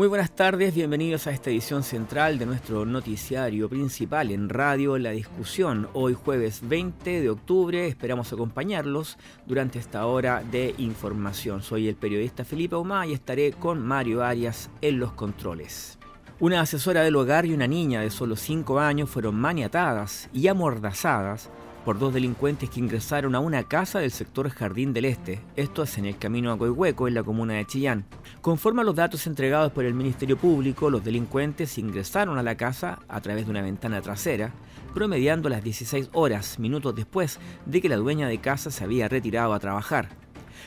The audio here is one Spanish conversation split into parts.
Muy buenas tardes, bienvenidos a esta edición central de nuestro noticiario principal en radio La Discusión. Hoy jueves 20 de octubre esperamos acompañarlos durante esta hora de información. Soy el periodista Felipe Omá y estaré con Mario Arias en los controles. Una asesora del hogar y una niña de solo 5 años fueron maniatadas y amordazadas por dos delincuentes que ingresaron a una casa del sector Jardín del Este. Esto es en el camino a Coihueco, en la comuna de Chillán. Conforme a los datos entregados por el Ministerio Público, los delincuentes ingresaron a la casa a través de una ventana trasera, promediando las 16 horas, minutos después de que la dueña de casa se había retirado a trabajar.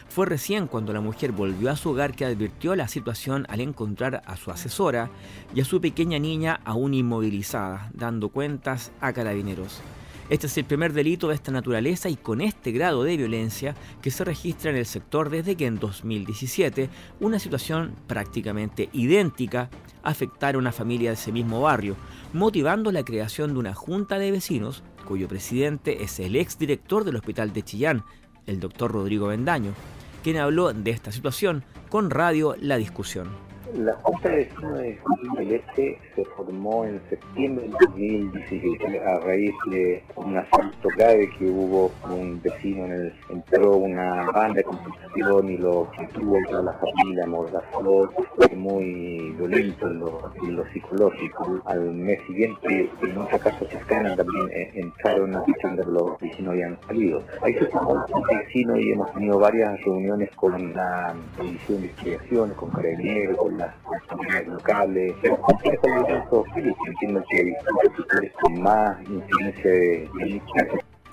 Fue recién cuando la mujer volvió a su hogar que advirtió la situación al encontrar a su asesora y a su pequeña niña aún inmovilizada, dando cuentas a carabineros. Este es el primer delito de esta naturaleza y con este grado de violencia que se registra en el sector desde que en 2017 una situación prácticamente idéntica afectara a una familia de ese mismo barrio, motivando la creación de una junta de vecinos cuyo presidente es el exdirector del hospital de Chillán, el doctor Rodrigo Bendaño, quien habló de esta situación con Radio La Discusión. La Junta de Vecinos de del Este se formó en septiembre de 2017 a raíz de un asalto grave que hubo un vecino en el entró una banda de compensación y lo tuvo a la familia, amordazó, fue muy violento en lo, psicológico. Al mes siguiente, en otra casa cercana también eh, entraron a donde los vecinos habían salido. Ahí se formó un vecino y hemos tenido varias reuniones con la División de Investigaciones, con Carabineros, con las autoridades locales,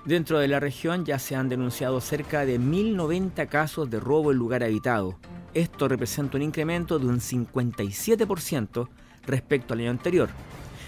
Dentro de la región ya se han denunciado cerca de 1.090 casos de robo en lugar habitado. Esto representa un incremento de un 57% respecto al año anterior.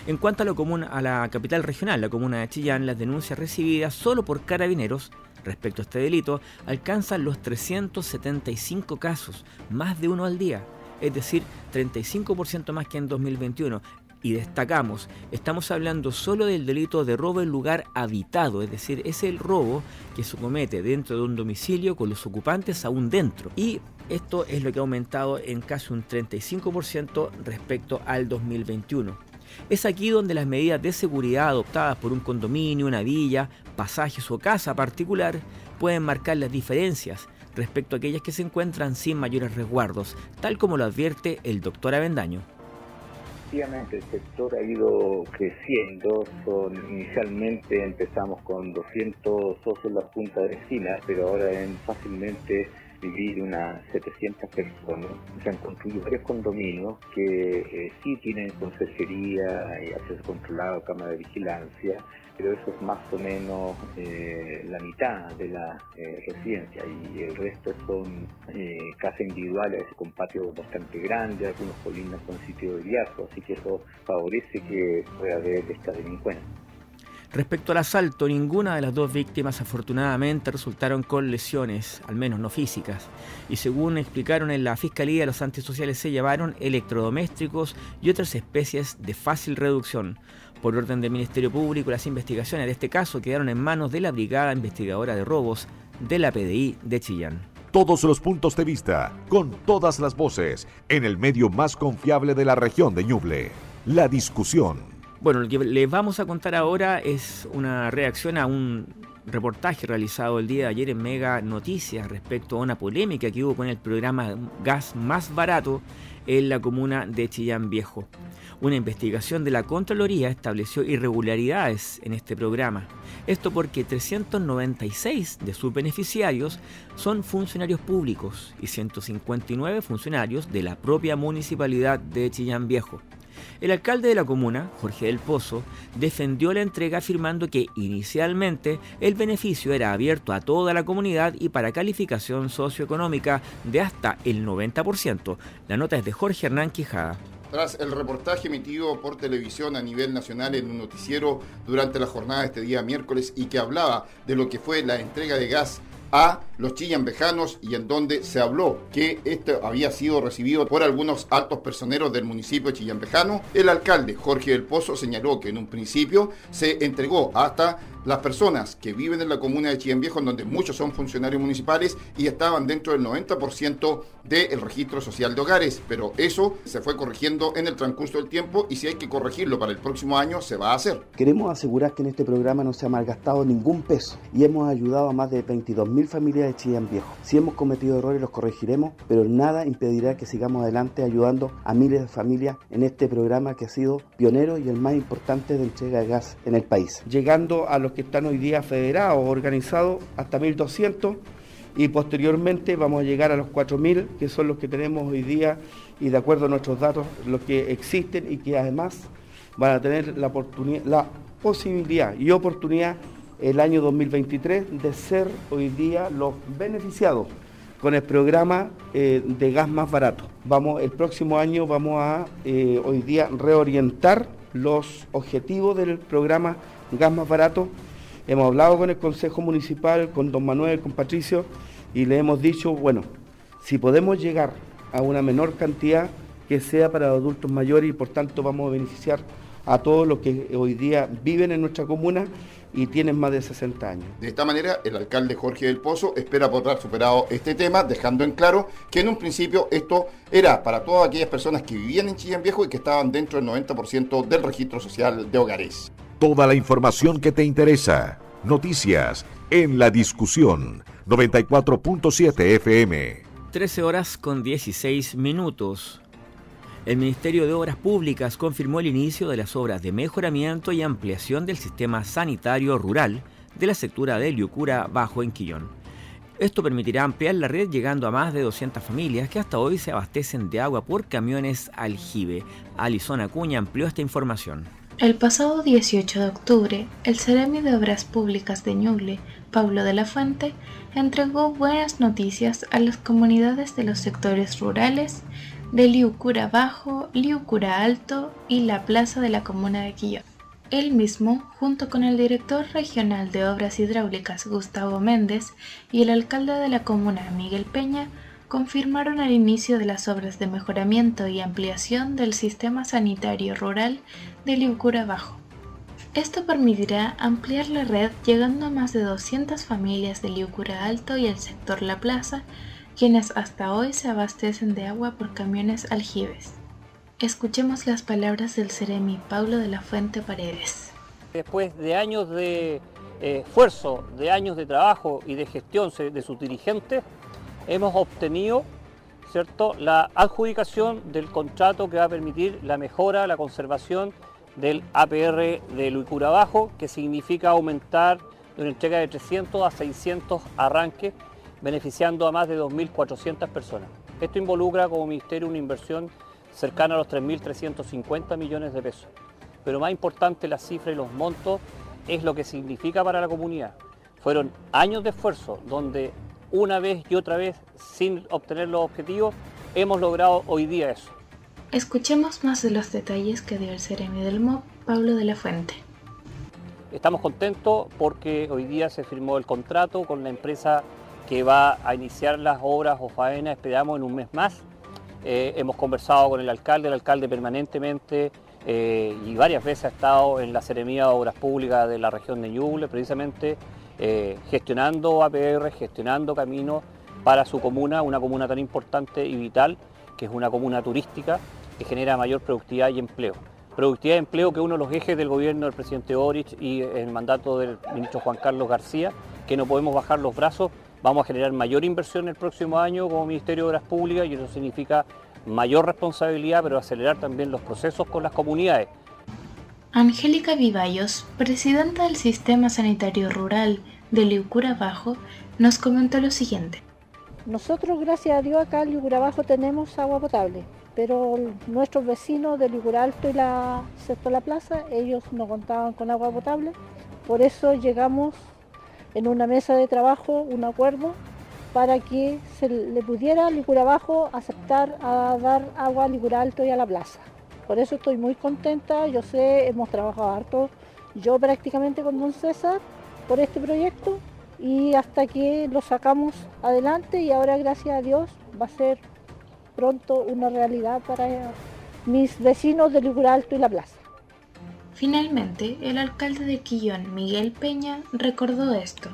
En cuanto a, lo común, a la capital regional, la comuna de Chillán, las denuncias recibidas solo por carabineros respecto a este delito alcanzan los 375 casos, más de uno al día es decir, 35% más que en 2021. Y destacamos, estamos hablando solo del delito de robo en lugar habitado, es decir, es el robo que se comete dentro de un domicilio con los ocupantes aún dentro. Y esto es lo que ha aumentado en casi un 35% respecto al 2021. Es aquí donde las medidas de seguridad adoptadas por un condominio, una villa, pasajes o casa particular pueden marcar las diferencias respecto a aquellas que se encuentran sin mayores resguardos, tal como lo advierte el doctor Avendaño. Efectivamente, el sector ha ido creciendo. Son, inicialmente empezamos con 200 socios en la Junta de Vecinas, pero ahora en fácilmente vivir unas 700 personas. Se han construido varios condominios que eh, sí tienen consejería y acceso controlado, cámara de vigilancia, pero eso es más o menos eh, la mitad de la eh, residencia y el resto son eh, casas individuales con patios bastante grandes, algunos colinas con sitio de viaje, así que eso favorece que pueda haber esta delincuencia. Respecto al asalto, ninguna de las dos víctimas afortunadamente resultaron con lesiones, al menos no físicas, y según explicaron en la Fiscalía, los antisociales se llevaron electrodomésticos y otras especies de fácil reducción. Por orden del Ministerio Público, las investigaciones de este caso quedaron en manos de la Brigada Investigadora de Robos de la PDI de Chillán. Todos los puntos de vista, con todas las voces, en el medio más confiable de la región de Ñuble. La discusión. Bueno, lo que les vamos a contar ahora es una reacción a un reportaje realizado el día de ayer en Mega Noticias respecto a una polémica que hubo con el programa Gas Más Barato en la comuna de Chillán Viejo. Una investigación de la Contraloría estableció irregularidades en este programa. Esto porque 396 de sus beneficiarios son funcionarios públicos y 159 funcionarios de la propia municipalidad de Chillán Viejo. El alcalde de la comuna, Jorge del Pozo, defendió la entrega afirmando que inicialmente el beneficio era abierto a toda la comunidad y para calificación socioeconómica de hasta el 90%. La nota es de Jorge Hernán Quijada. Tras el reportaje emitido por televisión a nivel nacional en un noticiero durante la jornada de este día miércoles y que hablaba de lo que fue la entrega de gas a los chillambejanos y en donde se habló que esto había sido recibido por algunos altos personeros del municipio de chillanbejano, el alcalde Jorge del Pozo señaló que en un principio se entregó hasta las personas que viven en la comuna de Chillán Viejo, en donde muchos son funcionarios municipales y estaban dentro del 90% del registro social de hogares, pero eso se fue corrigiendo en el transcurso del tiempo y si hay que corregirlo para el próximo año, se va a hacer. Queremos asegurar que en este programa no se ha malgastado ningún peso y hemos ayudado a más de 22.000 familias de Chillán Viejo. Si hemos cometido errores los corregiremos, pero nada impedirá que sigamos adelante ayudando a miles de familias en este programa que ha sido pionero y el más importante de entrega de gas en el país. Llegando a los que están hoy día federados, organizados, hasta 1.200 y posteriormente vamos a llegar a los 4.000, que son los que tenemos hoy día y de acuerdo a nuestros datos, los que existen y que además van a tener la, posibilidad y oportunidad el año 2023 de ser hoy día los beneficiados con el programa eh, de gas más barato. Vamos, el próximo año vamos a eh, hoy día reorientar los objetivos del programa gas más barato. Hemos hablado con el Consejo Municipal, con don Manuel, con Patricio, y le hemos dicho, bueno, si podemos llegar a una menor cantidad, que sea para adultos mayores y por tanto vamos a beneficiar a todos los que hoy día viven en nuestra comuna y tienen más de 60 años. De esta manera, el alcalde Jorge del Pozo espera poder superado este tema, dejando en claro que en un principio esto era para todas aquellas personas que vivían en Chillán Viejo y que estaban dentro del 90% del registro social de hogares. Toda la información que te interesa. Noticias en la discusión 94.7 FM. 13 horas con 16 minutos. El Ministerio de Obras Públicas confirmó el inicio de las obras de mejoramiento y ampliación del sistema sanitario rural de la sectura de Liucura Bajo en Quillón. Esto permitirá ampliar la red llegando a más de 200 familias que hasta hoy se abastecen de agua por camiones aljibe. Alison Acuña amplió esta información. El pasado 18 de octubre, el Ceremi de Obras Públicas de Ñuble, Pablo de la Fuente, entregó buenas noticias a las comunidades de los sectores rurales de Liucura Bajo, Liucura Alto y la plaza de la comuna de Quillón. Él mismo, junto con el director regional de Obras Hidráulicas Gustavo Méndez y el alcalde de la comuna Miguel Peña, confirmaron el inicio de las obras de mejoramiento y ampliación del sistema sanitario rural de Liucura Bajo. Esto permitirá ampliar la red llegando a más de 200 familias de Liucura Alto y el sector La Plaza, quienes hasta hoy se abastecen de agua por camiones aljibes. Escuchemos las palabras del Ceremi Paulo de la Fuente Paredes. Después de años de eh, esfuerzo, de años de trabajo y de gestión de sus dirigentes, hemos obtenido ¿cierto? la adjudicación del contrato que va a permitir la mejora, la conservación del APR de Luicura Bajo, que significa aumentar de una entrega de 300 a 600 arranques, beneficiando a más de 2.400 personas. Esto involucra como ministerio una inversión cercana a los 3.350 millones de pesos. Pero más importante la cifra y los montos es lo que significa para la comunidad. Fueron años de esfuerzo donde una vez y otra vez sin obtener los objetivos, hemos logrado hoy día eso. Escuchemos más de los detalles que dio el Ceremi del MOB, Pablo de la Fuente. Estamos contentos porque hoy día se firmó el contrato con la empresa que va a iniciar las obras o faenas, esperamos en un mes más. Eh, hemos conversado con el alcalde, el alcalde permanentemente eh, y varias veces ha estado en la Seremía de Obras Públicas de la región de Ñuble, precisamente eh, gestionando APR, gestionando caminos para su comuna, una comuna tan importante y vital, que es una comuna turística que genera mayor productividad y empleo. Productividad y empleo que es uno de los ejes del gobierno del presidente Boric y el mandato del ministro Juan Carlos García, que no podemos bajar los brazos, vamos a generar mayor inversión el próximo año como Ministerio de Obras Públicas y eso significa mayor responsabilidad, pero acelerar también los procesos con las comunidades. Angélica Vivallos, presidenta del Sistema Sanitario Rural de Liucura Bajo, nos comentó lo siguiente. Nosotros, gracias a Dios, acá en Liucura Bajo tenemos agua potable, pero nuestros vecinos de Liucura Alto y la La Plaza, ellos no contaban con agua potable, por eso llegamos en una mesa de trabajo, un acuerdo, para que se le pudiera a Liucura Bajo aceptar a dar agua a Liucura Alto y a La Plaza. Por eso estoy muy contenta, yo sé, hemos trabajado harto, yo prácticamente con don César, por este proyecto y hasta que lo sacamos adelante y ahora gracias a Dios va a ser pronto una realidad para mis vecinos de Ligure Alto y La Plaza. Finalmente, el alcalde de Quillón, Miguel Peña, recordó esto.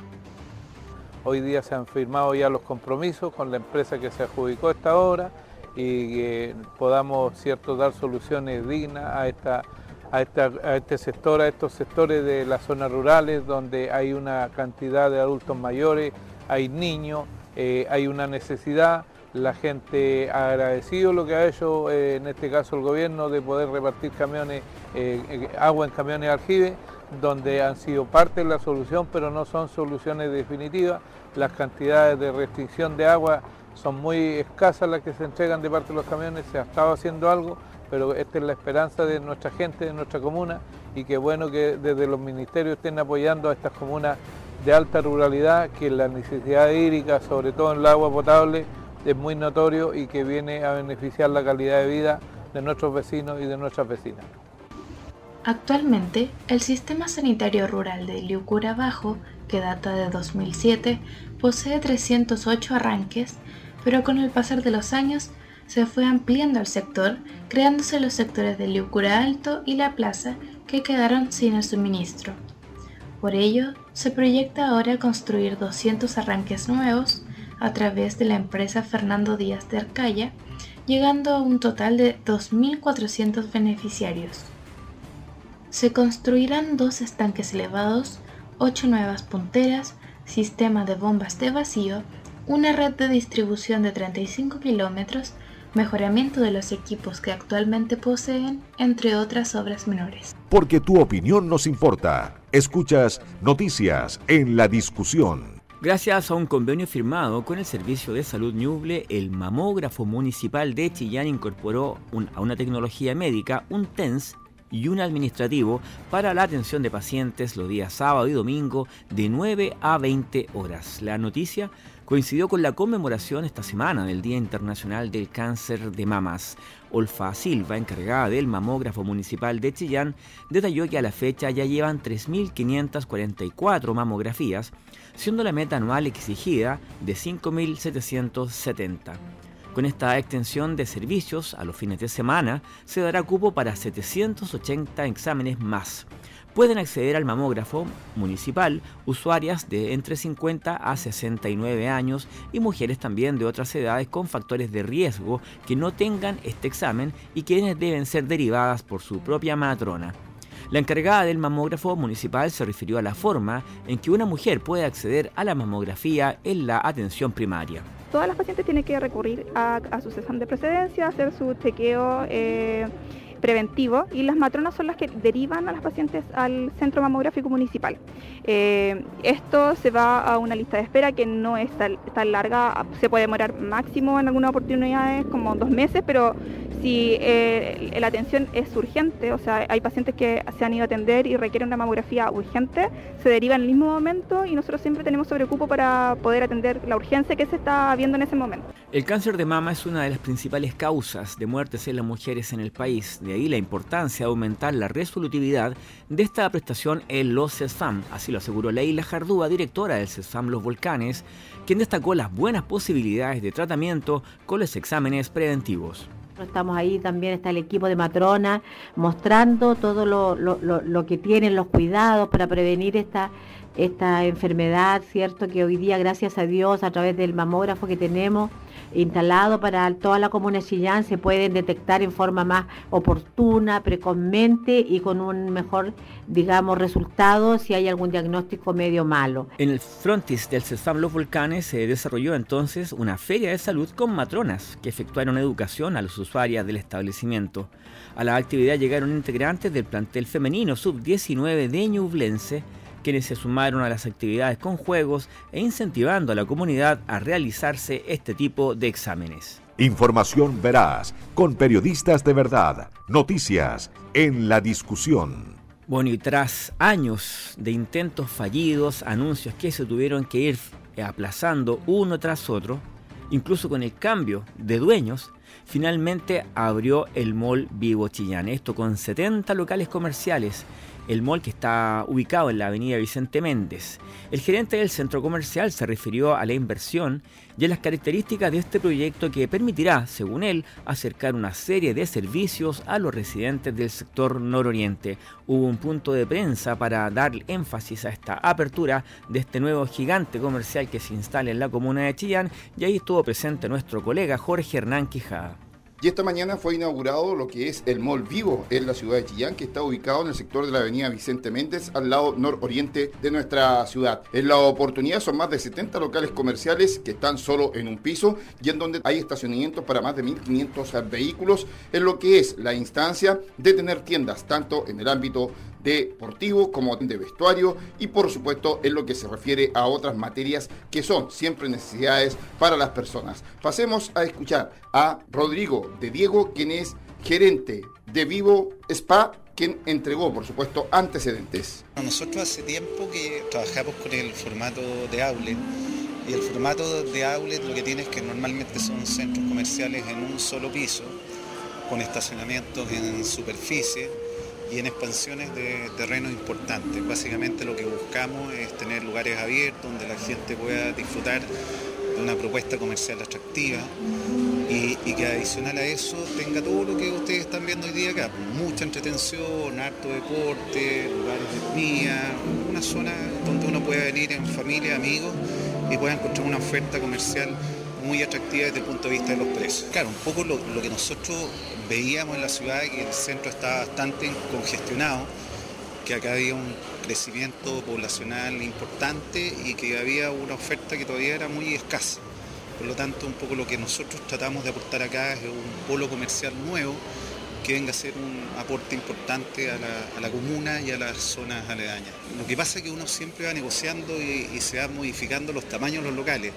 Hoy día se han firmado ya los compromisos con la empresa que se adjudicó esta obra y que podamos cierto, dar soluciones dignas a, esta, a, este sector, a estos sectores de las zonas rurales donde hay una cantidad de adultos mayores, hay niños, eh, hay una necesidad la gente ha agradecido lo que ha hecho eh, en este caso el gobierno de poder repartir camiones, eh, agua en camiones aljibe, donde han sido parte de la solución, pero no son soluciones definitivas. Las cantidades de restricción de agua son muy escasas las que se entregan de parte de los camiones, se ha estado haciendo algo, pero esta es la esperanza de nuestra gente, de nuestra comuna, y qué bueno que desde los ministerios estén apoyando a estas comunas de alta ruralidad, que la necesidad hídrica, sobre todo en el agua potable, es muy notorio y que viene a beneficiar la calidad de vida de nuestros vecinos y de nuestras vecinas. Actualmente, el sistema sanitario rural de Liucura Bajo, que data de 2007, posee 308 arranques, pero con el pasar de los años se fue ampliando el sector, creándose los sectores de Liucura Alto y La Plaza que quedaron sin el suministro. Por ello, se proyecta ahora construir 200 arranques nuevos a través de la empresa Fernando Díaz de Arcaya, llegando a un total de 2.400 beneficiarios. Se construirán dos estanques elevados, ocho nuevas punteras, sistema de bombas de vacío, una red de distribución de 35 kilómetros, mejoramiento de los equipos que actualmente poseen, entre otras obras menores. Porque tu opinión nos importa. Escuchas noticias en la discusión. Gracias a un convenio firmado con el Servicio de Salud Ñuble, el mamógrafo municipal de Chillán incorporó a una tecnología médica un TENS y un administrativo para la atención de pacientes los días sábado y domingo de 9 a 20 horas. La noticia coincidió con la conmemoración esta semana del Día Internacional del Cáncer de Mamas. Olfa Silva, encargada del mamógrafo municipal de Chillán, detalló que a la fecha ya llevan 3.544 mamografías, siendo la meta anual exigida de 5.770. Con esta extensión de servicios a los fines de semana, se dará cupo para 780 exámenes más pueden acceder al mamógrafo municipal usuarias de entre 50 a 69 años y mujeres también de otras edades con factores de riesgo que no tengan este examen y quienes deben ser derivadas por su propia matrona. La encargada del mamógrafo municipal se refirió a la forma en que una mujer puede acceder a la mamografía en la atención primaria. Todas las pacientes tienen que recurrir a, su examen de precedencia, hacer su chequeo. Eh, preventivo y las matronas son las que derivan a las pacientes al centro mamográfico municipal. Eh, esto se va a una lista de espera que no es tan, larga, se puede demorar máximo en algunas oportunidades como dos meses, pero si eh, la atención es urgente, o sea, hay pacientes que se han ido a atender y requieren una mamografía urgente, se deriva en el mismo momento y nosotros siempre tenemos sobrecupo para poder atender la urgencia que se está viendo en ese momento. El cáncer de mama es una de las principales causas de muertes en las mujeres en el país. De ahí la importancia de aumentar la resolutividad de esta prestación en los CESFAM. Así lo aseguró Leila Jardúa, directora del CESFAM Los Volcanes, quien destacó las buenas posibilidades de tratamiento con los exámenes preventivos. Estamos ahí, también está el equipo de matrona mostrando todo lo, lo que tienen, los cuidados para prevenir esta, esta enfermedad, ¿cierto? Que hoy día, gracias a Dios, a través del mamógrafo que tenemos, instalado para toda la comuna Chillán se pueden detectar en forma más oportuna, precozmente y con un mejor, digamos, resultado si hay algún diagnóstico medio malo. En el frontis del CESFAM Los Volcanes se desarrolló entonces una feria de salud con matronas que efectuaron educación a los usuarios del establecimiento. A la actividad llegaron integrantes del plantel femenino sub-19 de Ñublense, quienes se sumaron a las actividades con juegos e incentivando a la comunidad a realizarse este tipo de exámenes. Información veraz, con periodistas de verdad, noticias en la discusión. Bueno, y tras años de intentos fallidos, anuncios que se tuvieron que ir aplazando uno tras otro, incluso con el cambio de dueños, finalmente abrió el Mall Vivo Chillán. Esto con 70 locales comerciales el mall que está ubicado en la avenida Vicente Méndez. El gerente del centro comercial se refirió a la inversión y a las características de este proyecto que permitirá, según él, acercar una serie de servicios a los residentes del sector nororiente. Hubo un punto de prensa para dar énfasis a esta apertura de este nuevo gigante comercial que se instala en la comuna de Chillán y ahí estuvo presente nuestro colega Jorge Hernán Quijada. Y esta mañana fue inaugurado lo que es el Mall Vivo en la ciudad de Chillán, que está ubicado en el sector de la avenida Vicente Méndez, al lado nororiente de nuestra ciudad. En la oportunidad son más de 70 locales comerciales que están solo en un piso y en donde hay estacionamientos para más de 1.500 vehículos, en lo que es la instancia de tener tiendas tanto en el ámbito deportivo como de vestuario y por supuesto en lo que se refiere a otras materias que son siempre necesidades para las personas. Pasemos a escuchar a Rodrigo de Diego, quien es gerente de Vivo Spa quien entregó, por supuesto, antecedentes. Nosotros hace tiempo que trabajamos con el formato de outlet y el formato de outlet lo que tiene es que normalmente son centros comerciales en un solo piso, con estacionamientos en superficie y en expansiones de terrenos importantes. Básicamente lo que buscamos es tener lugares abiertos donde la gente pueda disfrutar de una propuesta comercial atractiva y, que adicional a eso tenga todo lo que ustedes están viendo hoy día acá, mucha entretención, harto deporte, lugares de vía, una zona donde uno pueda venir en familia, amigos y pueda encontrar una oferta comercial muy atractiva desde el punto de vista de los precios. Claro, un poco lo, que nosotros veíamos en la ciudad, que el centro estaba bastante congestionado, que acá había un crecimiento poblacional importante y que había una oferta que todavía era muy escasa. Por lo tanto, un poco lo que nosotros tratamos de aportar acá es un polo comercial nuevo que venga a ser un aporte importante a la, comuna y a las zonas aledañas. Lo que pasa es que uno siempre va negociando y, y se va modificando los tamaños de los locales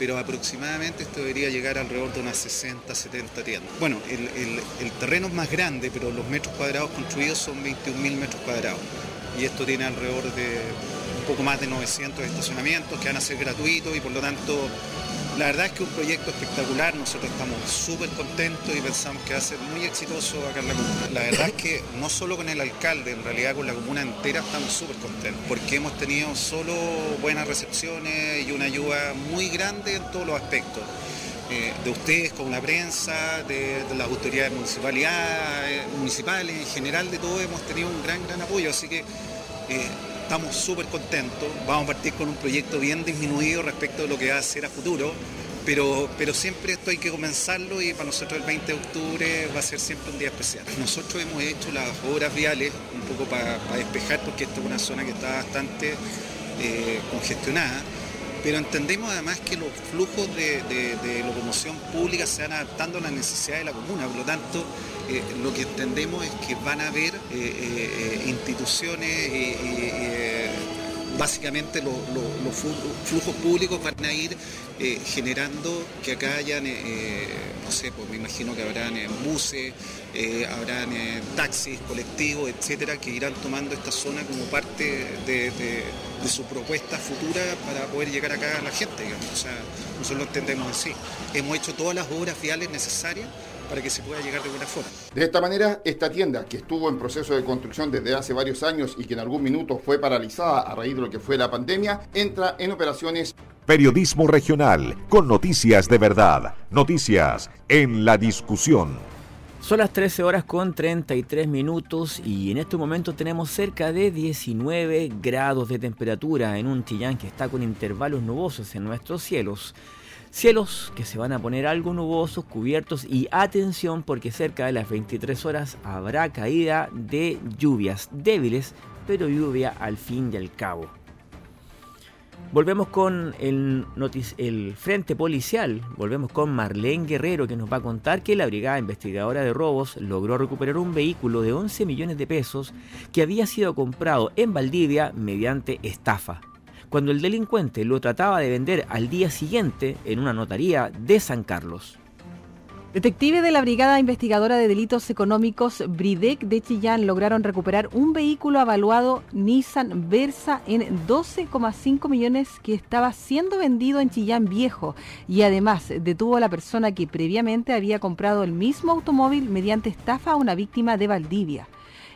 pero aproximadamente esto debería llegar alrededor de unas 60, 70 tiendas. Bueno, el, terreno es más grande, pero los metros cuadrados construidos son 21.000 metros cuadrados y esto tiene alrededor de un poco más de 900 estacionamientos que van a ser gratuitos y por lo tanto la verdad es que un proyecto espectacular, nosotros estamos súper contentos y pensamos que va a ser muy exitoso acá en la comuna. La verdad es que no solo con el alcalde, en realidad con la comuna entera estamos súper contentos, porque hemos tenido solo buenas recepciones y una ayuda muy grande en todos los aspectos. Eh, de ustedes con la prensa, de, las autoridades municipales, en general de todo hemos tenido un gran, gran apoyo, así que eh, estamos súper contentos. Vamos a partir con un proyecto bien disminuido respecto de lo que va a ser a futuro, pero, pero siempre esto hay que comenzarlo y para nosotros el 20 de octubre va a ser siempre un día especial. Nosotros hemos hecho las obras viales un poco para, despejar porque esta es una zona que está bastante eh, congestionada pero entendemos además que los flujos de, locomoción pública se van adaptando a las necesidades de la comuna, por lo tanto eh, lo que entendemos es que van a haber eh, eh, instituciones básicamente los, flujos públicos van a ir generando que acá hayan, no sé, pues me imagino que habrán buses, habrán taxis, colectivos, etcétera, que irán tomando esta zona como parte de de su propuesta futura para poder llegar acá a la gente, digamos. O sea, nosotros lo entendemos así. Hemos hecho todas las obras viales necesarias para que se pueda llegar de buena forma. De esta manera, esta tienda, que estuvo en proceso de construcción desde hace varios años y que en algún minuto fue paralizada a raíz de lo que fue la pandemia, entra en operaciones. Periodismo regional, con noticias de verdad, noticias en la discusión. Son las 13 horas con 33 minutos y en este momento tenemos cerca de 19 grados de temperatura en un Chillán que está con intervalos nubosos en nuestros cielos. Cielos que se van a poner algo nubosos, cubiertos y atención porque cerca de las 23 horas habrá caída de lluvias débiles, pero lluvia al fin y al cabo. Volvemos con el, el Frente Policial, volvemos con Marlene Guerrero que nos va a contar que la Brigada Investigadora de Robos logró recuperar un vehículo de 11 millones de pesos que había sido comprado en Valdivia mediante estafa, cuando el delincuente lo trataba de vender al día siguiente en una notaría de San Carlos. Detectives de la Brigada Investigadora de Delitos Económicos BRIDEC de Chillán lograron recuperar un vehículo avaluado Nissan Versa en 12,5 millones que estaba siendo vendido en Chillán Viejo y además detuvo a la persona que previamente había comprado el mismo automóvil mediante estafa a una víctima de Valdivia.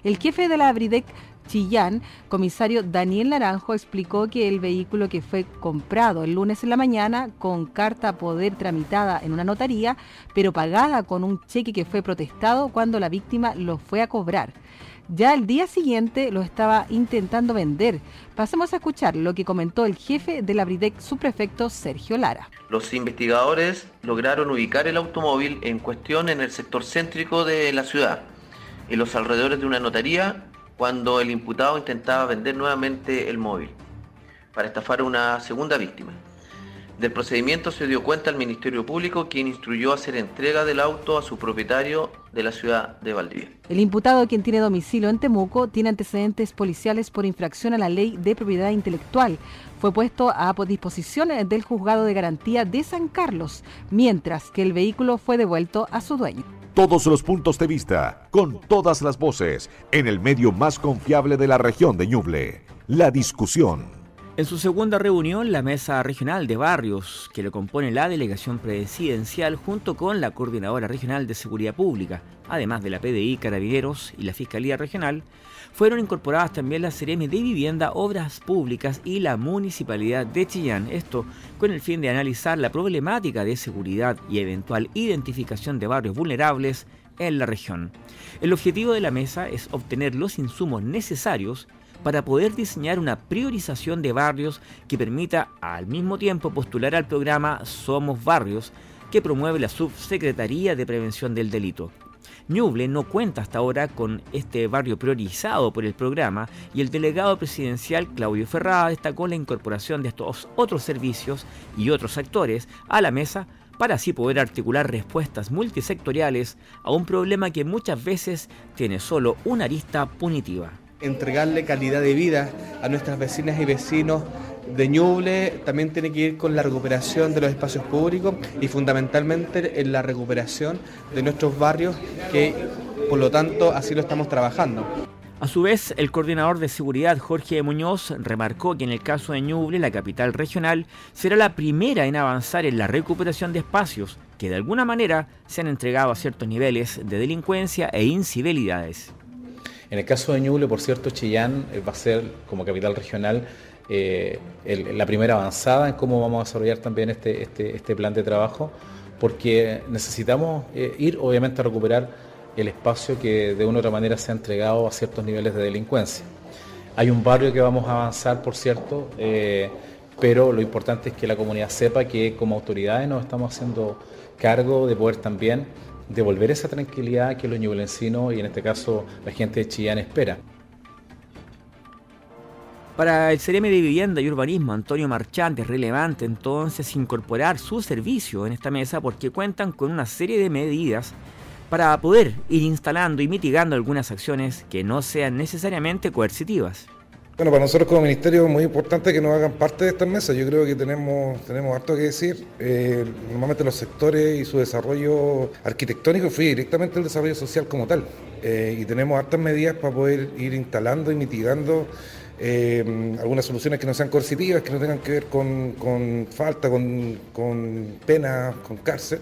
El jefe de la BRIDEC Chillán, comisario Daniel Naranjo explicó que el vehículo que fue comprado el lunes en la mañana con carta a poder tramitada en una notaría, pero pagada con un cheque que fue protestado cuando la víctima lo fue a cobrar. Ya el día siguiente lo estaba intentando vender. Pasemos a escuchar lo que comentó el jefe de la Bridec, subprefecto Sergio Lara. Los investigadores lograron ubicar el automóvil en cuestión en el sector céntrico de la ciudad, en los alrededores de una notaría, cuando el imputado intentaba vender nuevamente el móvil para estafar a una segunda víctima. Del procedimiento se dio cuenta el Ministerio Público, quien instruyó hacer entrega del auto a su propietario de la ciudad de Valdivia. El imputado, quien tiene domicilio en Temuco, tiene antecedentes policiales por infracción a la ley de propiedad intelectual. Fue puesto a disposición del juzgado de garantía de San Carlos, mientras que el vehículo fue devuelto a su dueño. Todos los puntos de vista, con todas las voces, en el medio más confiable de la región de Ñuble. La discusión. En su segunda reunión, la Mesa Regional de Barrios, que lo compone la Delegación Presidencial junto con la Coordinadora Regional de Seguridad Pública, además de la PDI, Carabineros y la Fiscalía Regional, fueron incorporadas también la CRM de Vivienda, Obras Públicas y la Municipalidad de Chillán. Esto con el fin de analizar la problemática de seguridad y eventual identificación de barrios vulnerables en la región. El objetivo de la mesa es obtener los insumos necesarios para poder diseñar una priorización de barrios que permita al mismo tiempo postular al programa Somos Barrios que promueve la Subsecretaría de Prevención del Delito. Ñuble no cuenta hasta ahora con este barrio priorizado por el programa y el delegado presidencial Claudio Ferrada destacó la incorporación de estos otros servicios y otros actores a la mesa para así poder articular respuestas multisectoriales a un problema que muchas veces tiene solo una arista punitiva. Entregarle calidad de vida a nuestras vecinas y vecinos de Ñuble también tiene que ir con la recuperación de los espacios públicos y fundamentalmente en la recuperación de nuestros barrios que por lo tanto así lo estamos trabajando. A su vez, el coordinador de seguridad Jorge Muñoz remarcó que en el caso de Ñuble, la capital regional, será la primera en avanzar en la recuperación de espacios que de alguna manera se han entregado a ciertos niveles de delincuencia e incivilidades. En el caso de Ñuble, por cierto, Chillán eh, va a ser como capital regional eh, la primera avanzada en cómo vamos a desarrollar también este, este, este plan de trabajo, porque necesitamos eh, ir obviamente a recuperar el espacio que de una u otra manera se ha entregado a ciertos niveles de delincuencia. Hay un barrio que vamos a avanzar, por cierto, pero lo importante es que la comunidad sepa que como autoridades nos estamos haciendo cargo de poder también devolver esa tranquilidad que los ñublensinos y en este caso la gente de Chillán espera. Para el CRM de Vivienda y Urbanismo, Antonio Marchante, es relevante entonces incorporar su servicio en esta mesa porque cuentan con una serie de medidas para poder ir instalando y mitigando algunas acciones que no sean necesariamente coercitivas. Bueno, para nosotros como ministerio es muy importante que nos hagan parte de estas mesas. Yo creo que tenemos, tenemos harto que decir. Eh, normalmente los sectores y su desarrollo arquitectónico fue directamente el desarrollo social como tal. Eh, y tenemos hartas medidas para poder ir instalando y mitigando eh, algunas soluciones que no sean coercitivas, que no tengan que ver con, falta, con, con, pena, con cárcel,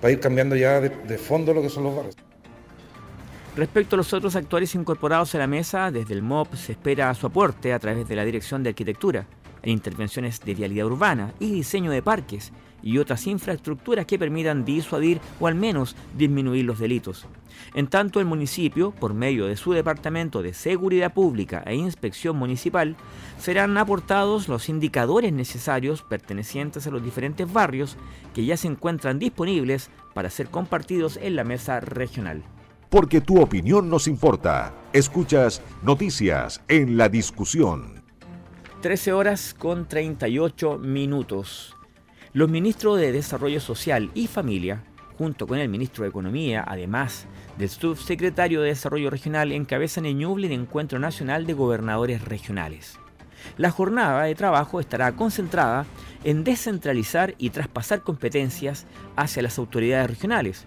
para ir cambiando ya de, de fondo lo que son los barrios. Respecto a los otros actores incorporados a la mesa, desde el MOP se espera su aporte a través de la Dirección de Arquitectura, en intervenciones de vialidad urbana y diseño de parques y otras infraestructuras que permitan disuadir o al menos disminuir los delitos. En tanto, el municipio, por medio de su Departamento de Seguridad Pública e Inspección Municipal, serán aportados los indicadores necesarios pertenecientes a los diferentes barrios que ya se encuentran disponibles para ser compartidos en la mesa regional porque tu opinión nos importa. Escuchas Noticias en la discusión. 13 horas con 38 minutos. Los ministros de Desarrollo Social y Familia, junto con el ministro de Economía, además del subsecretario de Desarrollo Regional, encabezan el Ñuble el Encuentro Nacional de Gobernadores Regionales. La jornada de trabajo estará concentrada en descentralizar y traspasar competencias hacia las autoridades regionales,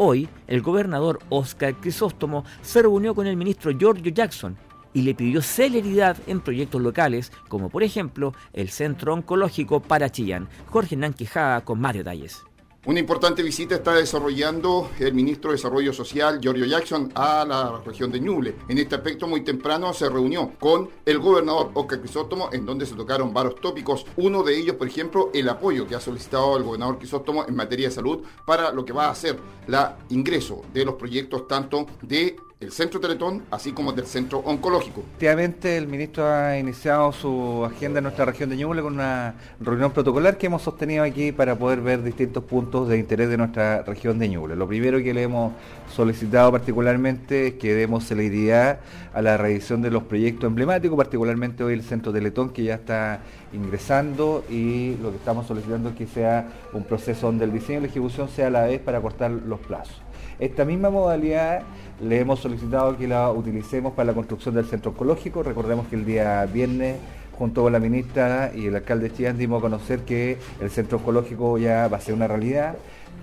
Hoy, el gobernador Oscar Crisóstomo se reunió con el ministro Giorgio Jackson y le pidió celeridad en proyectos locales, como por ejemplo el Centro Oncológico para Chillán. Jorge Nanquijada con más detalles. Una importante visita está desarrollando el ministro de Desarrollo Social, Giorgio Jackson, a la región de Ñuble. En este aspecto, muy temprano se reunió con el gobernador Oscar Crisóstomo, en donde se tocaron varios tópicos. Uno de ellos, por ejemplo, el apoyo que ha solicitado el gobernador Crisóstomo en materia de salud para lo que va a ser la ingreso de los proyectos tanto de el Centro Teletón, así como del Centro Oncológico. Efectivamente, el ministro ha iniciado su agenda en nuestra región de Ñuble con una reunión protocolar que hemos sostenido aquí para poder ver distintos puntos de interés de nuestra región de Ñuble. Lo primero que le hemos solicitado particularmente es que demos celeridad a la revisión de los proyectos emblemáticos, particularmente hoy el Centro Teletón que ya está ingresando y lo que estamos solicitando es que sea un proceso donde el diseño y la ejecución sea a la vez para cortar los plazos. Esta misma modalidad le hemos solicitado que la utilicemos para la construcción del centro oncológico. Recordemos que el día viernes, junto con la ministra y el alcalde Chillán, dimos a conocer que el centro oncológico ya va a ser una realidad.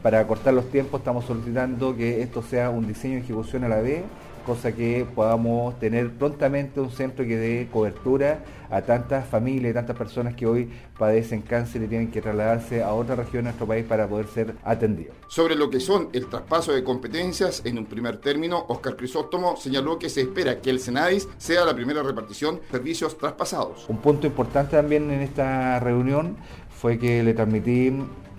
Para cortar los tiempos estamos solicitando que esto sea un diseño y ejecución a la vez cosa que podamos tener prontamente un centro que dé cobertura a tantas familias y tantas personas que hoy padecen cáncer y tienen que trasladarse a otra región de nuestro país para poder ser atendidos. Sobre lo que son el traspaso de competencias, en un primer término, Oscar Crisóstomo señaló que se espera que el Senadis sea la primera repartición de servicios traspasados. Un punto importante también en esta reunión fue que le transmití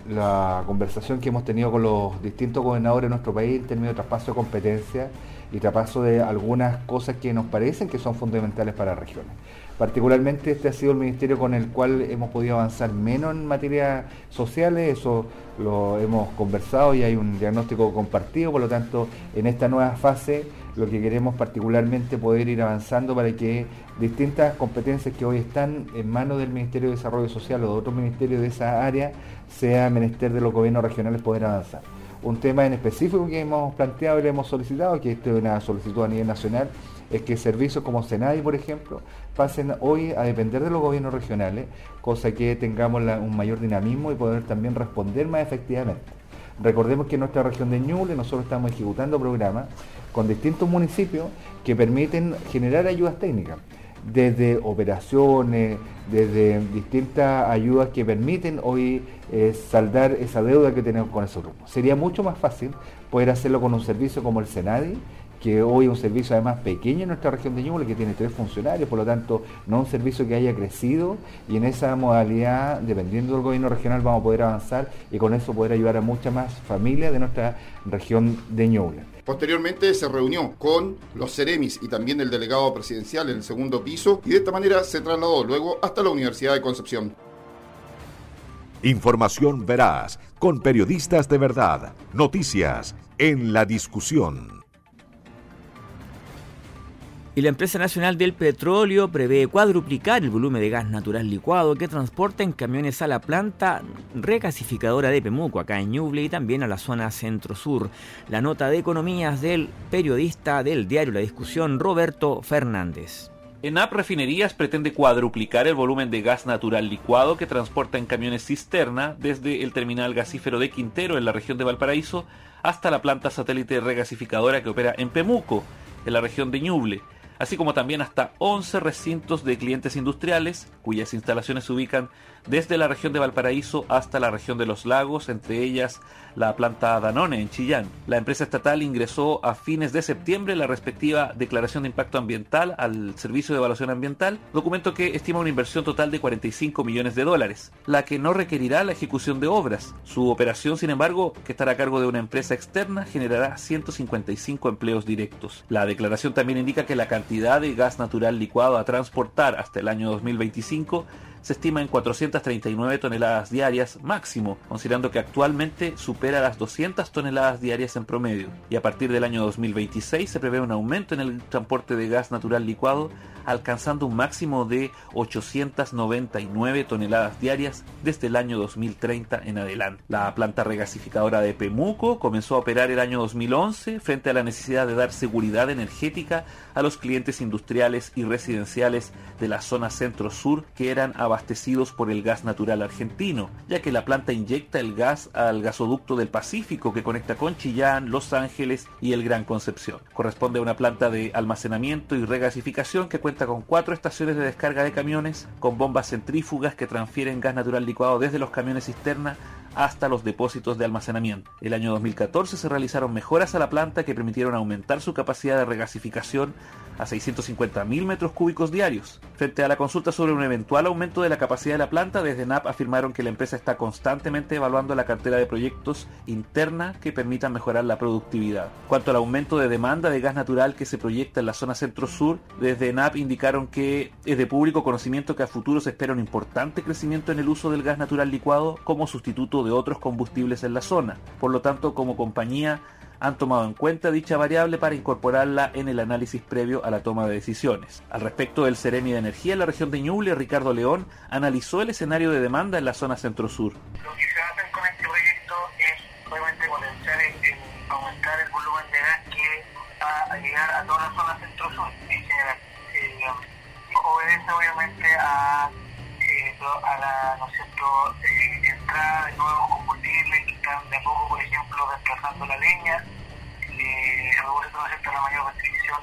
la conversación que hemos tenido con los distintos gobernadores de nuestro país en términos de traspaso de competencias y traspaso de algunas cosas que nos parecen que son fundamentales para regiones. Particularmente este ha sido el ministerio con el cual hemos podido avanzar menos en materia sociales, eso lo hemos conversado y hay un diagnóstico compartido, por lo tanto en esta nueva fase lo que queremos particularmente poder ir avanzando para que distintas competencias que hoy están en manos del Ministerio de Desarrollo Social o de otros ministerios de esa área sea menester de los gobiernos regionales poder avanzar. Un tema en específico que hemos planteado y le hemos solicitado, que esto es una solicitud a nivel nacional, es que servicios como Senadi, por ejemplo, pasen hoy a depender de los gobiernos regionales, cosa que tengamos un mayor dinamismo y poder también responder más efectivamente. Recordemos que en nuestra región de Ñuble nosotros estamos ejecutando programas con distintos municipios que permiten generar ayudas técnicas, desde operaciones, desde distintas ayudas que permiten hoy eh, saldar esa deuda que tenemos con esos grupos. Sería mucho más fácil poder hacerlo con un servicio como el Senadi, que hoy es un servicio además pequeño en nuestra región de Ñuble, que tiene tres funcionarios, por lo tanto no un servicio que haya crecido y en esa modalidad, dependiendo del gobierno regional, vamos a poder avanzar y con eso poder ayudar a muchas más familias de nuestra región de Ñuble. Posteriormente se reunió con los Ceremis y también el delegado presidencial en el segundo piso y de esta manera se trasladó luego hasta la Universidad de Concepción. Información veraz, con periodistas de verdad, noticias en la discusión. Y la empresa nacional del petróleo prevé cuadruplicar el volumen de gas natural licuado que transporta en camiones a la planta recasificadora de Pemuco, acá en Ñuble, y también a la zona centro-sur. La nota de economías del periodista del diario La Discusión, Roberto Fernández. ENAP Refinerías pretende cuadruplicar el volumen de gas natural licuado que transporta en camiones cisterna desde el terminal gasífero de Quintero en la región de Valparaíso hasta la planta satélite regasificadora que opera en Pemuco, en la región de Ñuble así como también hasta 11 recintos de clientes industriales, cuyas instalaciones se ubican desde la región de Valparaíso hasta la región de los lagos, entre ellas la planta Danone en Chillán. La empresa estatal ingresó a fines de septiembre la respectiva declaración de impacto ambiental al Servicio de Evaluación Ambiental, documento que estima una inversión total de 45 millones de dólares, la que no requerirá la ejecución de obras. Su operación, sin embargo, que estará a cargo de una empresa externa, generará 155 empleos directos. La declaración también indica que la cantidad de gas natural licuado a transportar hasta el año 2025 se estima en 439 toneladas diarias máximo, considerando que actualmente supera las 200 toneladas diarias en promedio. Y a partir del año 2026 se prevé un aumento en el transporte de gas natural licuado, alcanzando un máximo de 899 toneladas diarias desde el año 2030 en adelante. La planta regasificadora de Pemuco comenzó a operar el año 2011 frente a la necesidad de dar seguridad energética a los clientes industriales y residenciales de la zona centro-sur que eran abastecidos por el gas natural argentino, ya que la planta inyecta el gas al gasoducto del Pacífico que conecta con Chillán, Los Ángeles y el Gran Concepción. Corresponde a una planta de almacenamiento y regasificación que cuenta con cuatro estaciones de descarga de camiones, con bombas centrífugas que transfieren gas natural licuado desde los camiones cisterna hasta los depósitos de almacenamiento. El año 2014 se realizaron mejoras a la planta que permitieron aumentar su capacidad de regasificación a 650.000 metros cúbicos diarios. Frente a la consulta sobre un eventual aumento de la capacidad de la planta, desde NAP afirmaron que la empresa está constantemente evaluando la cartera de proyectos interna que permitan mejorar la productividad. Cuanto al aumento de demanda de gas natural que se proyecta en la zona centro-sur, desde NAP indicaron que es de público conocimiento que a futuro se espera un importante crecimiento en el uso del gas natural licuado como sustituto de otros combustibles en la zona. Por lo tanto, como compañía, han tomado en cuenta dicha variable para incorporarla en el análisis previo a la toma de decisiones. Al respecto del Ceremi de Energía en la región de Ñuble, Ricardo León analizó el escenario de demanda en la zona centro-sur. Lo que se hace con este proyecto es obviamente potenciar el, aumentar el volumen de gas que va a llegar a toda la zona centro-sur en general. Eh, obedece obviamente a, eh, la. Eh, entrada de nuevos combustibles que están de desplazando la leña. Eh, el no acepta la mayor restricción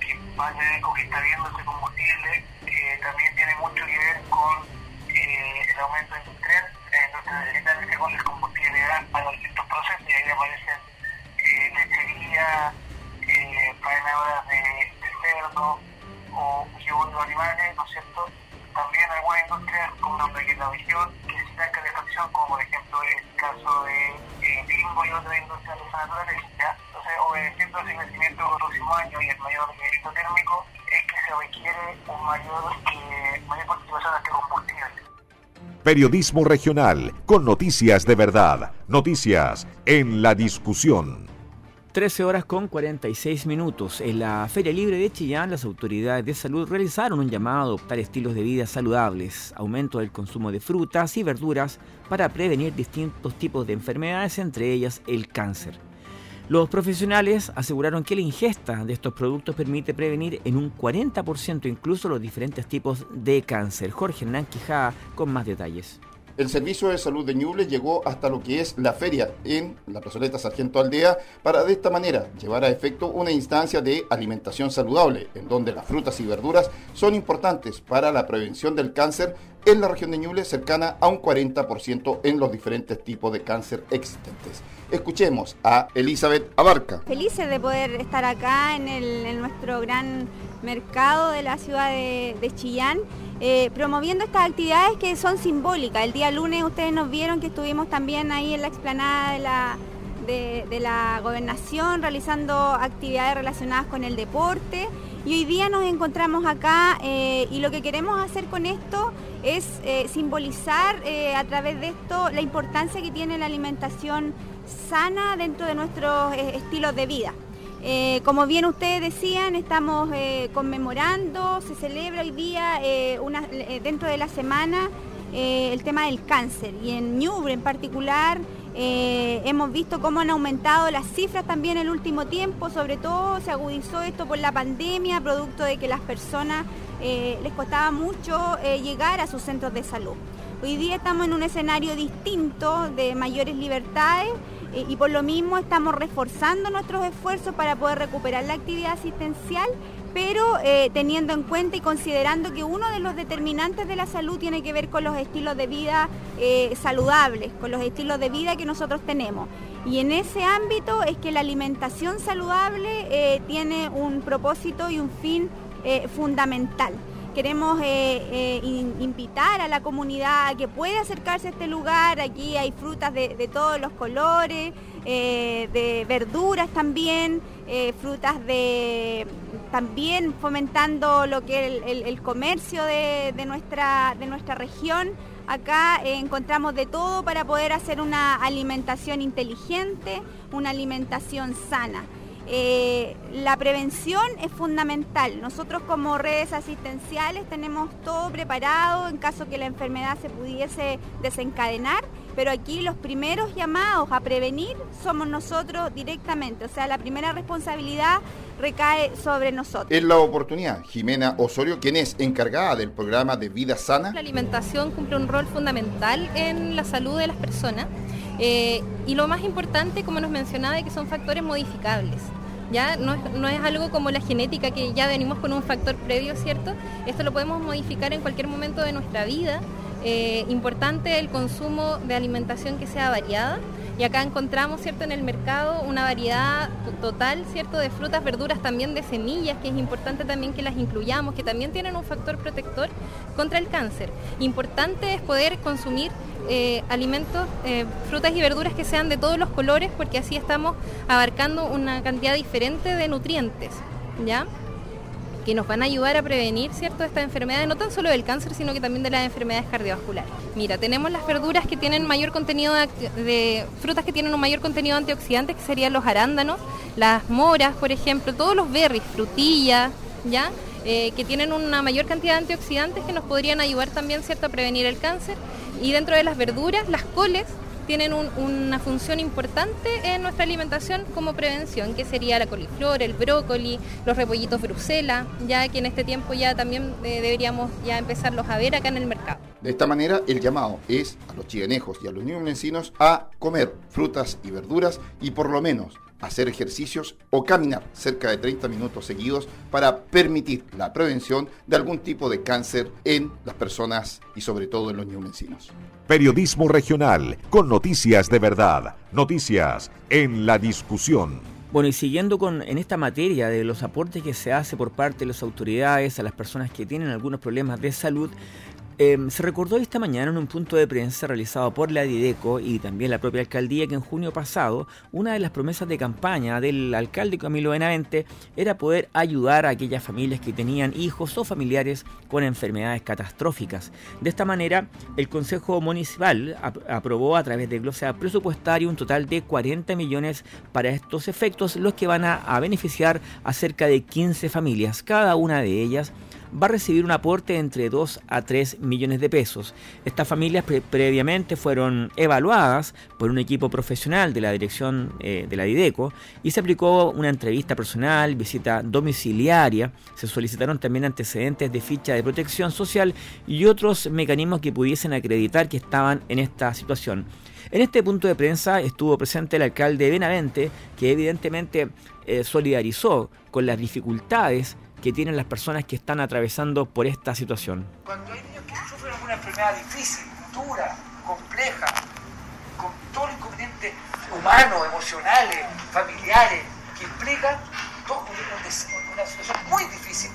que va a tener o que está viendo este combustible. Eh, también tiene mucho que ver con eh, el aumento industrial. La industria necesita que con el combustible para distintos procesos y ahí aparecen eh, lechería, eh, faenadoras de, de cerdo o de animales, ¿no es cierto? También algunas industrias con una pequeña visión que necesitan calefacción, como por ejemplo el caso de eh, Bimbo y otras industrias de esa naturaleza. Entonces, obedeciendo ese crecimiento del próximo año y el mayor mérito térmico, es que se requiere un mayor, eh, mayor participación de este combustible. Periodismo regional, con noticias de verdad, noticias en la discusión. 13 horas con 46 minutos. En la Feria Libre de Chillán, las autoridades de salud realizaron un llamado a adoptar estilos de vida saludables, aumento del consumo de frutas y verduras para prevenir distintos tipos de enfermedades, entre ellas el cáncer. Los profesionales aseguraron que la ingesta de estos productos permite prevenir en un 40% incluso los diferentes tipos de cáncer. Jorge Hernán Quijada con más detalles. El Servicio de Salud de Ñuble llegó hasta lo que es la feria en la plazoleta Sargento Aldea para de esta manera llevar a efecto una instancia de alimentación saludable, en donde las frutas y verduras son importantes para la prevención del cáncer en la región de Ñuble, cercana a un 40% en los diferentes tipos de cáncer existentes. Escuchemos a Elizabeth Abarca. Felices de poder estar acá en, nuestro gran mercado de la ciudad de, de Chillán eh, promoviendo estas actividades que son simbólicas. El día lunes ustedes nos vieron que estuvimos también ahí en la explanada de la, de, la gobernación realizando actividades relacionadas con el deporte y hoy día nos encontramos acá eh, y lo que queremos hacer con esto es eh, simbolizar a través de esto la importancia que tiene la alimentación sana dentro de nuestros estilos de vida. Eh, como bien ustedes decían, estamos eh, conmemorando, se celebra hoy día eh, dentro de la semana el tema del cáncer y en Ñuble en particular hemos visto cómo han aumentado las cifras también en el último tiempo, sobre todo se agudizó esto por la pandemia, producto de que las personas les costaba mucho llegar a sus centros de salud. Hoy día estamos en un escenario distinto de mayores libertades eh, y por lo mismo estamos reforzando nuestros esfuerzos para poder recuperar la actividad asistencial, pero eh, teniendo en cuenta y considerando que uno de los determinantes de la salud tiene que ver con los estilos de vida eh, saludables, con los estilos de vida que nosotros tenemos. Y en ese ámbito es que la alimentación saludable tiene un propósito y un fin fundamental. Queremos eh, eh, invitar a la comunidad a que pueda acercarse a este lugar. Aquí hay frutas de, todos los colores, eh, de verduras también, frutas de también fomentando lo que es el, comercio de, nuestra, de nuestra región. Acá encontramos de todo para poder hacer una alimentación inteligente, una alimentación sana. Eh, la prevención es fundamental. Nosotros como redes asistenciales tenemos todo preparado en caso que la enfermedad se pudiese desencadenar, pero aquí los primeros llamados a prevenir somos nosotros directamente, o sea, la primera responsabilidad recae sobre nosotros. En la oportunidad, Jimena Osorio, quien es encargada del programa de vida sana. La alimentación cumple un rol fundamental en la salud de las personas eh, y lo más importante, como nos mencionaba, es que son factores modificables. Ya no es, algo como la genética que ya venimos con un factor previo, ¿cierto? Esto lo podemos modificar en cualquier momento de nuestra vida eh, importante el consumo de alimentación que sea variada. Y acá encontramos cierto en el mercado una variedad total cierto de frutas verduras también de semillas que es importante también que las incluyamos que también tienen un factor protector contra el cáncer. Importante es poder consumir eh, alimentos eh, frutas y verduras que sean de todos los colores porque así estamos abarcando una cantidad diferente de nutrientes ya que nos van a ayudar a prevenir cierto estas enfermedades, no tan solo del cáncer, sino que también de las enfermedades cardiovasculares. Mira, tenemos las verduras que tienen mayor contenido de, frutas que tienen un mayor contenido de antioxidantes, que serían los arándanos, las moras, por ejemplo, todos los berries, frutillas, ¿ya? Eh, que tienen una mayor cantidad de antioxidantes que nos podrían ayudar también cierto a prevenir el cáncer. Y dentro de las verduras, las coles, tienen una función importante en nuestra alimentación como prevención, que sería la coliflor, el brócoli, los repollitos brusela, ya que en este tiempo ya también eh, deberíamos ya empezarlos a ver acá en el mercado. De esta manera, el llamado es a los chilenejos y a los niños mencinos a comer frutas y verduras y por lo menos hacer ejercicios o caminar cerca de 30 minutos seguidos para permitir la prevención de algún tipo de cáncer en las personas y sobre todo en los niños Periodismo regional con noticias de verdad, noticias en la discusión. Bueno, y siguiendo con en esta materia de los aportes que se hace por parte de las autoridades a las personas que tienen algunos problemas de salud, Em, se recordó esta mañana en un punto de prensa realizado por la Dideco y también la propia alcaldía que en junio pasado una de las promesas de campaña del alcalde Camilo Benavente era poder ayudar a aquellas familias que tenían hijos o familiares con enfermedades catastróficas. De esta manera, el Consejo Municipal aprobó a través de glosa presupuestario un total de 40 millones para estos efectos, los que van a, a beneficiar a cerca de 15 familias, cada una de ellas va a recibir un aporte entre 2 a 3 millones de pesos. Estas familias previamente fueron evaluadas por un equipo profesional de la dirección eh, de la Dideco y se aplicó una entrevista personal, visita domiciliaria, se solicitaron también antecedentes de ficha de protección social y otros mecanismos que pudiesen acreditar que estaban en esta situación. En este punto de prensa estuvo presente el alcalde de Benavente, que evidentemente eh, solidarizó con las dificultades que tienen las personas que están atravesando por esta situación. Cuando hay niños que sufren una enfermedad difícil, dura, compleja, con todos los inconvenientes humanos, emocionales, familiares, que implican todo, una, situación muy difícil,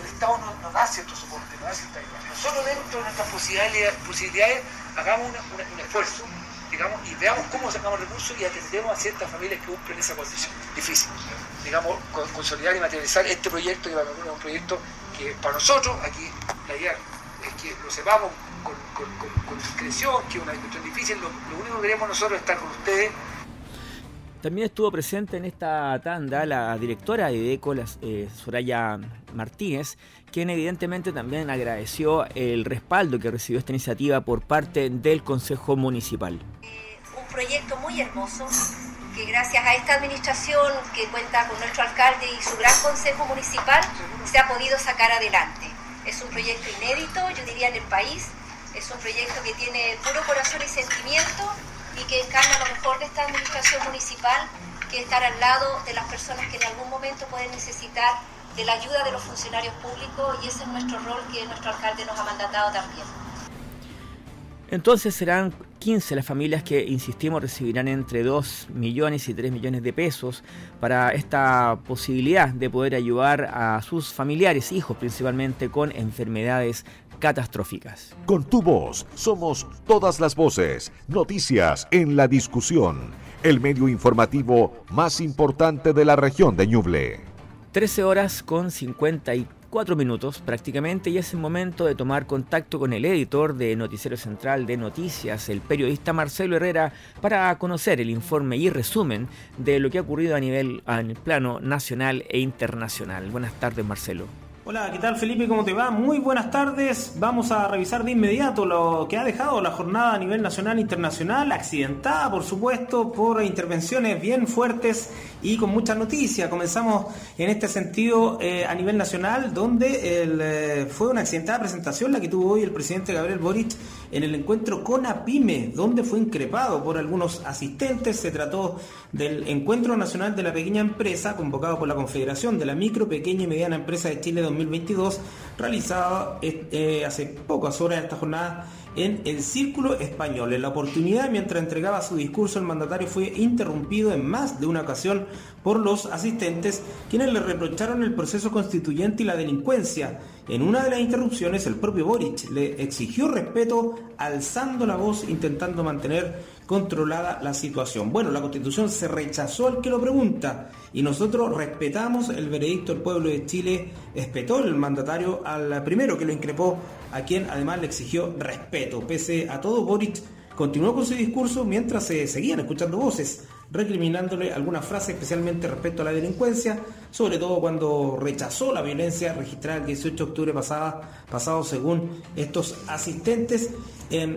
el Estado no, da cierto soporte, no da cierta ayuda. Nosotros dentro de nuestras posibilidades, posibilidades hagamos un esfuerzo digamos, y veamos cómo sacamos recursos y atendemos a ciertas familias que cumplen esa condición difícil. Digamos, consolidar y materializar este proyecto que va a un proyecto que para nosotros, aquí la idea es que lo sepamos con, con, discreción, que es una discusión difícil, lo, único que queremos nosotros es estar con ustedes también estuvo presente en esta tanda la directora de ECO, eh, Soraya Martínez, quien evidentemente también agradeció el respaldo que recibió esta iniciativa por parte del Consejo Municipal. Un proyecto muy hermoso gracias a esta administración que cuenta con nuestro alcalde y su gran Consejo Municipal se ha podido sacar adelante. Es un proyecto inédito, yo diría, en el país. Es un proyecto que tiene puro corazón y sentimiento y que encarna lo mejor de esta administración municipal, que es estar al lado de las personas que en algún momento pueden necesitar de la ayuda de los funcionarios públicos y ese es nuestro rol que nuestro alcalde nos ha mandatado también. Entonces serán 15 las familias que, insistimos, recibirán entre 2 millones y 3 millones de pesos para esta posibilidad de poder ayudar a sus familiares, hijos principalmente, con enfermedades catastróficas. Con tu voz somos todas las voces, noticias en la discusión, el medio informativo más importante de la región de Ñuble. 13 horas con 54 minutos prácticamente y es el momento de tomar contacto con el editor de Noticiero Central de Noticias, el periodista Marcelo Herrera, para conocer el informe y resumen de lo que ha ocurrido a nivel en el plano nacional e internacional. Buenas tardes, Marcelo. Hola, ¿qué tal Felipe? ¿Cómo te va? Muy buenas tardes. Vamos a revisar de inmediato lo que ha dejado la jornada a nivel nacional e internacional, accidentada por supuesto por intervenciones bien fuertes y con muchas noticias. Comenzamos en este sentido eh, a nivel nacional, donde eh, fue una accidentada presentación la que tuvo hoy el presidente Gabriel Boric en el encuentro con APIME, donde fue increpado por algunos asistentes. Se trató del Encuentro Nacional de la Pequeña Empresa, convocado por la Confederación de la Micro, Pequeña y Mediana Empresa de Chile 2022, realizada eh, hace pocas horas esta jornada en el Círculo Español. En la oportunidad, mientras entregaba su discurso, el mandatario fue interrumpido en más de una ocasión por los asistentes, quienes le reprocharon el proceso constituyente y la delincuencia. En una de las interrupciones, el propio Boric le exigió respeto, alzando la voz, intentando mantener controlada la situación. Bueno, la constitución se rechazó al que lo pregunta y nosotros respetamos el veredicto del pueblo de Chile, respetó el mandatario al primero que lo increpó, a quien además le exigió respeto. Pese a todo, Boric continuó con su discurso mientras se seguían escuchando voces recriminándole algunas frases especialmente respecto a la delincuencia, sobre todo cuando rechazó la violencia registrada el 18 de octubre pasado según estos asistentes,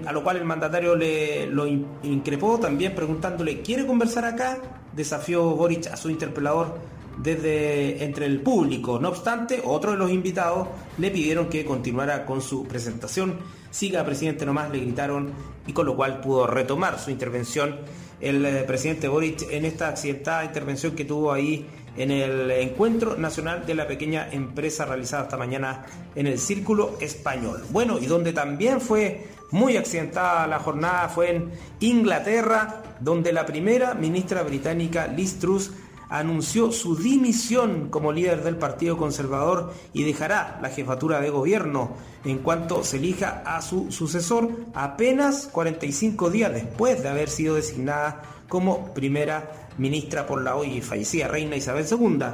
a lo cual el mandatario le lo increpó también preguntándole, ¿quiere conversar acá? Desafió Boric a su interpelador desde entre el público. No obstante, otro de los invitados le pidieron que continuara con su presentación. Siga, presidente, nomás le gritaron y con lo cual pudo retomar su intervención el eh, presidente Boric en esta accidentada intervención que tuvo ahí en el encuentro nacional de la pequeña empresa realizada esta mañana en el Círculo Español. Bueno, y donde también fue muy accidentada la jornada fue en Inglaterra, donde la primera ministra británica Liz Truss anunció su dimisión como líder del Partido Conservador y dejará la jefatura de gobierno en cuanto se elija a su sucesor apenas 45 días después de haber sido designada como primera ministra por la hoy fallecida reina Isabel II.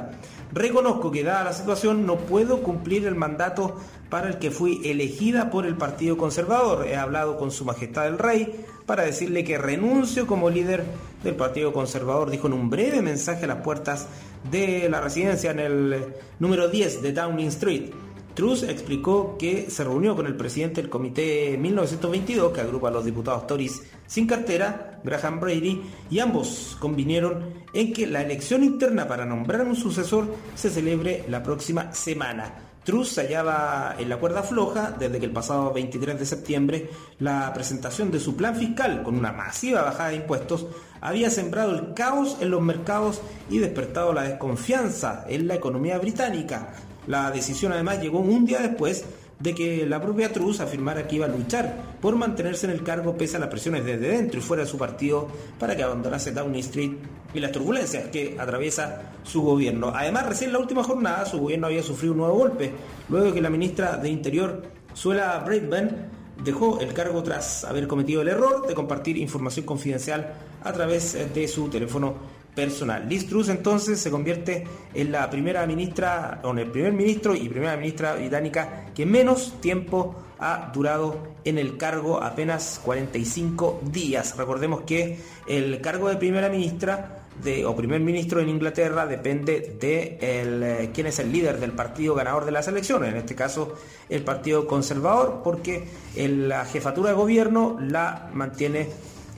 Reconozco que dada la situación no puedo cumplir el mandato para el que fui elegida por el Partido Conservador. He hablado con Su Majestad el Rey para decirle que renuncio como líder del Partido Conservador, dijo en un breve mensaje a las puertas de la residencia en el número 10 de Downing Street. Truss explicó que se reunió con el presidente del Comité 1922, que agrupa a los diputados Tories sin cartera, Graham Brady, y ambos convinieron en que la elección interna para nombrar un sucesor se celebre la próxima semana. Truss se hallaba en la cuerda floja desde que el pasado 23 de septiembre la presentación de su plan fiscal con una masiva bajada de impuestos había sembrado el caos en los mercados y despertado la desconfianza en la economía británica. La decisión además llegó un día después de que la propia Truss afirmara que iba a luchar por mantenerse en el cargo pese a las presiones desde dentro y fuera de su partido para que abandonase Downing Street y las turbulencias que atraviesa su gobierno. Además, recién en la última jornada su gobierno había sufrido un nuevo golpe, luego que la ministra de Interior, Suela Braidman, dejó el cargo tras haber cometido el error de compartir información confidencial a través de su teléfono personal. Liz Truss entonces se convierte en la primera ministra, o en el primer ministro y primera ministra británica que menos tiempo ha durado en el cargo, apenas 45 días. Recordemos que el cargo de primera ministra o primer ministro en Inglaterra depende de eh, quién es el líder del partido ganador de las elecciones, en este caso el Partido Conservador, porque la jefatura de gobierno la mantiene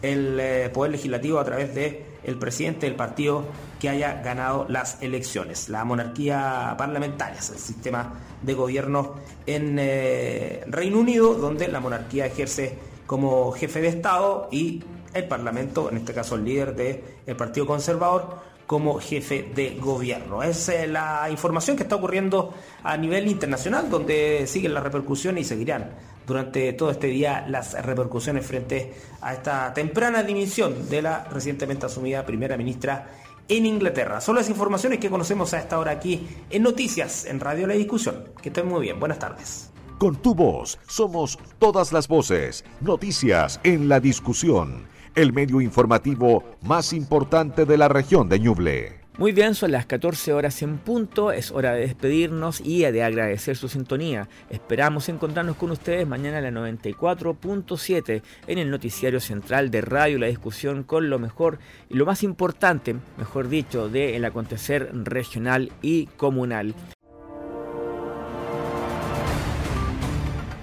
el eh, Poder Legislativo a través de el presidente del partido que haya ganado las elecciones. La monarquía parlamentaria es el sistema de gobierno en eh, Reino Unido, donde la monarquía ejerce como jefe de Estado y el Parlamento, en este caso el líder del Partido Conservador, como jefe de gobierno. Es eh, la información que está ocurriendo a nivel internacional, donde siguen las repercusiones y seguirán durante todo este día las repercusiones frente a esta temprana dimisión de la recientemente asumida primera ministra en Inglaterra. Son las informaciones que conocemos a esta hora aquí en Noticias, en Radio La Discusión. Que estén muy bien. Buenas tardes. Con tu voz somos todas las voces. Noticias en la discusión el medio informativo más importante de la región de Ñuble. Muy bien, son las 14 horas en punto, es hora de despedirnos y de agradecer su sintonía. Esperamos encontrarnos con ustedes mañana a la 94.7 en el noticiario central de Radio La Discusión con lo mejor y lo más importante, mejor dicho, del acontecer regional y comunal.